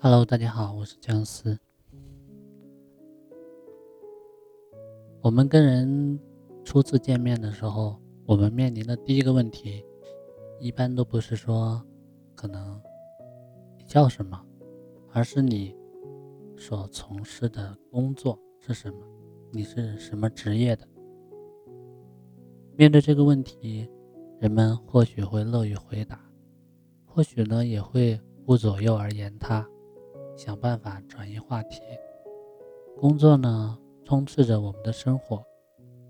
Hello，大家好，我是姜思。我们跟人初次见面的时候，我们面临的第一个问题，一般都不是说可能你叫什么，而是你所从事的工作是什么，你是什么职业的。面对这个问题，人们或许会乐于回答，或许呢也会顾左右而言他。想办法转移话题。工作呢，充斥着我们的生活，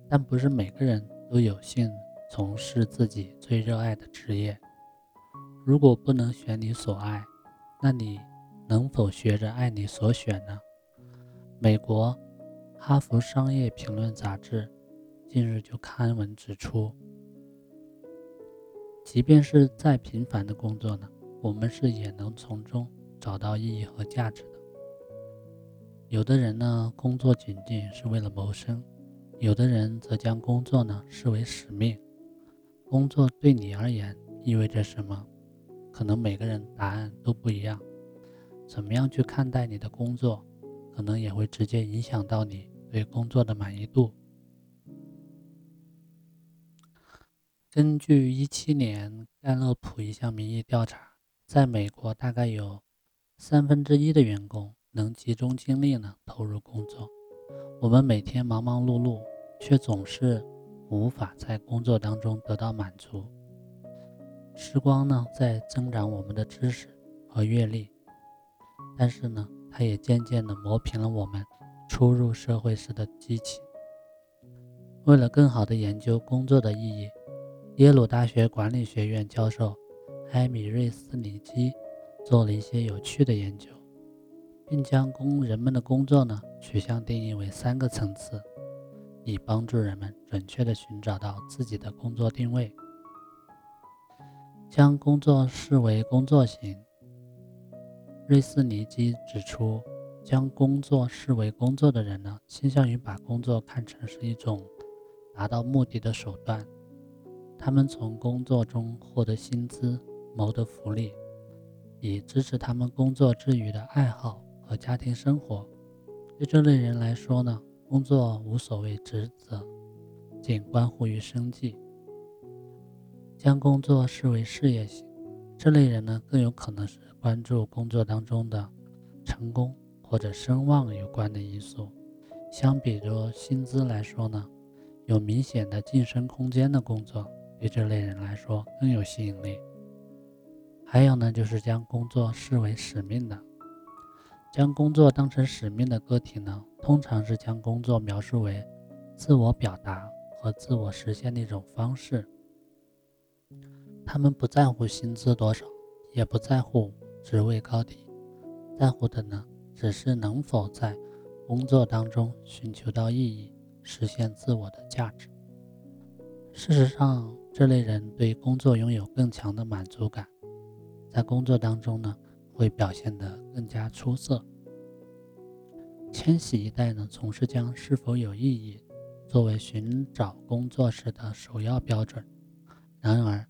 但不是每个人都有幸从事自己最热爱的职业。如果不能选你所爱，那你能否学着爱你所选呢？美国《哈佛商业评论》杂志近日就刊文指出，即便是再平凡的工作呢，我们是也能从中。找到意义和价值的。有的人呢，工作仅仅是为了谋生；有的人则将工作呢视为使命。工作对你而言意味着什么？可能每个人答案都不一样。怎么样去看待你的工作，可能也会直接影响到你对工作的满意度。根据一七年盖勒普一项民意调查，在美国大概有。三分之一的员工能集中精力呢投入工作。我们每天忙忙碌碌，却总是无法在工作当中得到满足。时光呢在增长我们的知识和阅历，但是呢，它也渐渐的磨平了我们初入社会时的激情。为了更好的研究工作的意义，耶鲁大学管理学院教授埃米瑞斯里基。做了一些有趣的研究，并将工人们的工作呢取向定义为三个层次，以帮助人们准确地寻找到自己的工作定位。将工作视为工作型，瑞斯尼基指出，将工作视为工作的人呢，倾向于把工作看成是一种达到目的的手段，他们从工作中获得薪资，谋得福利。以支持他们工作之余的爱好和家庭生活。对这类人来说呢，工作无所谓职责，仅关乎于生计。将工作视为事业型，这类人呢更有可能是关注工作当中的成功或者声望有关的因素。相比着薪资来说呢，有明显的晋升空间的工作，对这类人来说更有吸引力。还有呢，就是将工作视为使命的，将工作当成使命的个体呢，通常是将工作描述为自我表达和自我实现的一种方式。他们不在乎薪资多少，也不在乎职位高低，在乎的呢，只是能否在工作当中寻求到意义，实现自我的价值。事实上，这类人对工作拥有更强的满足感。在工作当中呢，会表现得更加出色。千禧一代呢，总是将是否有意义作为寻找工作时的首要标准。然而，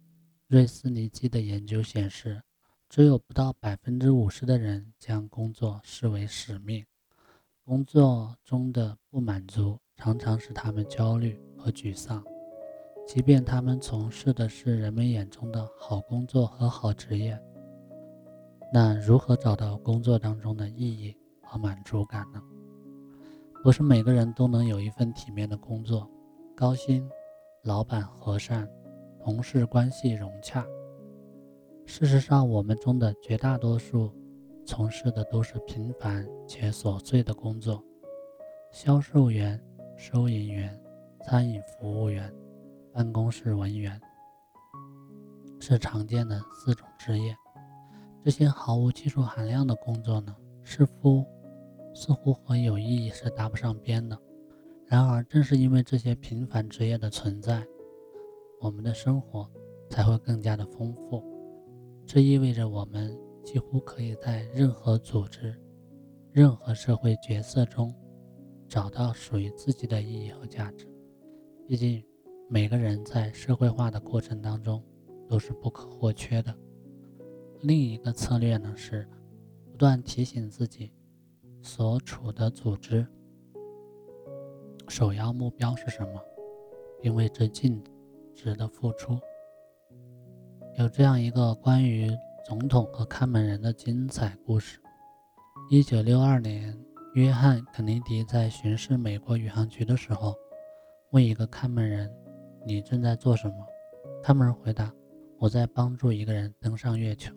瑞斯尼基的研究显示，只有不到百分之五十的人将工作视为使命。工作中的不满足常常使他们焦虑和沮丧，即便他们从事的是人们眼中的好工作和好职业。那如何找到工作当中的意义和满足感呢？不是每个人都能有一份体面的工作，高薪，老板和善，同事关系融洽。事实上，我们中的绝大多数从事的都是平凡且琐碎的工作：销售员、收银员、餐饮服务员、办公室文员，是常见的四种职业。这些毫无技术含量的工作呢，似乎似乎和有意义是搭不上边的。然而，正是因为这些平凡职业的存在，我们的生活才会更加的丰富。这意味着我们几乎可以在任何组织、任何社会角色中找到属于自己的意义和价值。毕竟，每个人在社会化的过程当中都是不可或缺的。另一个策略呢是不断提醒自己，所处的组织首要目标是什么，并为之尽职的付出。有这样一个关于总统和看门人的精彩故事：一九六二年，约翰·肯尼迪在巡视美国宇航局的时候，问一个看门人：“你正在做什么？”看门人回答：“我在帮助一个人登上月球。”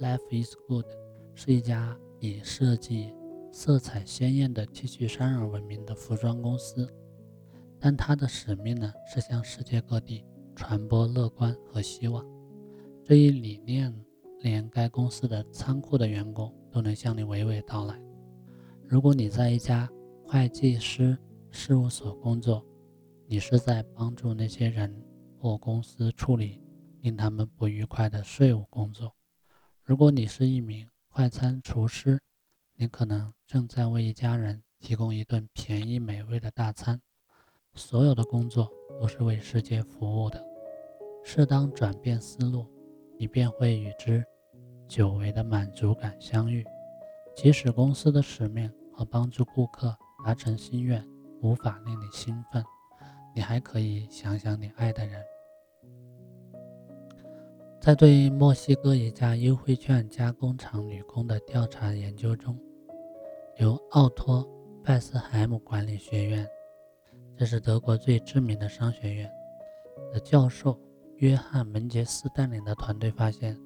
Life is good 是一家以设计色彩鲜艳的 T 恤衫而闻名的服装公司，但它的使命呢是向世界各地传播乐观和希望。这一理念连该公司的仓库的员工都能向你娓娓道来。如果你在一家会计师事务所工作，你是在帮助那些人或公司处理令他们不愉快的税务工作。如果你是一名快餐厨师，你可能正在为一家人提供一顿便宜美味的大餐。所有的工作都是为世界服务的。适当转变思路，你便会与之久违的满足感相遇。即使公司的使命和帮助顾客达成心愿无法令你兴奋，你还可以想想你爱的人。在对墨西哥一家优惠券加工厂女工的调查研究中，由奥托·拜斯海姆管理学院，这是德国最知名的商学院的教授约翰·门杰斯带领的团队发现，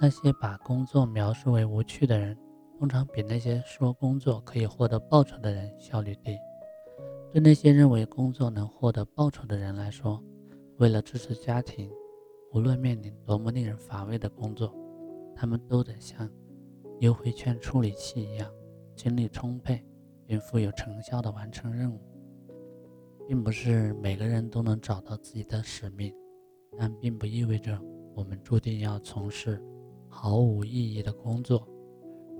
那些把工作描述为无趣的人，通常比那些说工作可以获得报酬的人效率低。对那些认为工作能获得报酬的人来说，为了支持家庭。无论面临多么令人乏味的工作，他们都得像优惠券处理器一样，精力充沛并富有成效地完成任务。并不是每个人都能找到自己的使命，但并不意味着我们注定要从事毫无意义的工作。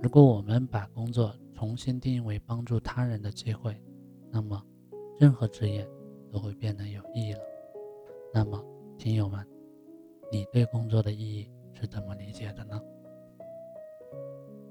如果我们把工作重新定义为帮助他人的机会，那么任何职业都会变得有意义了。那么，听友们。你对工作的意义是怎么理解的呢？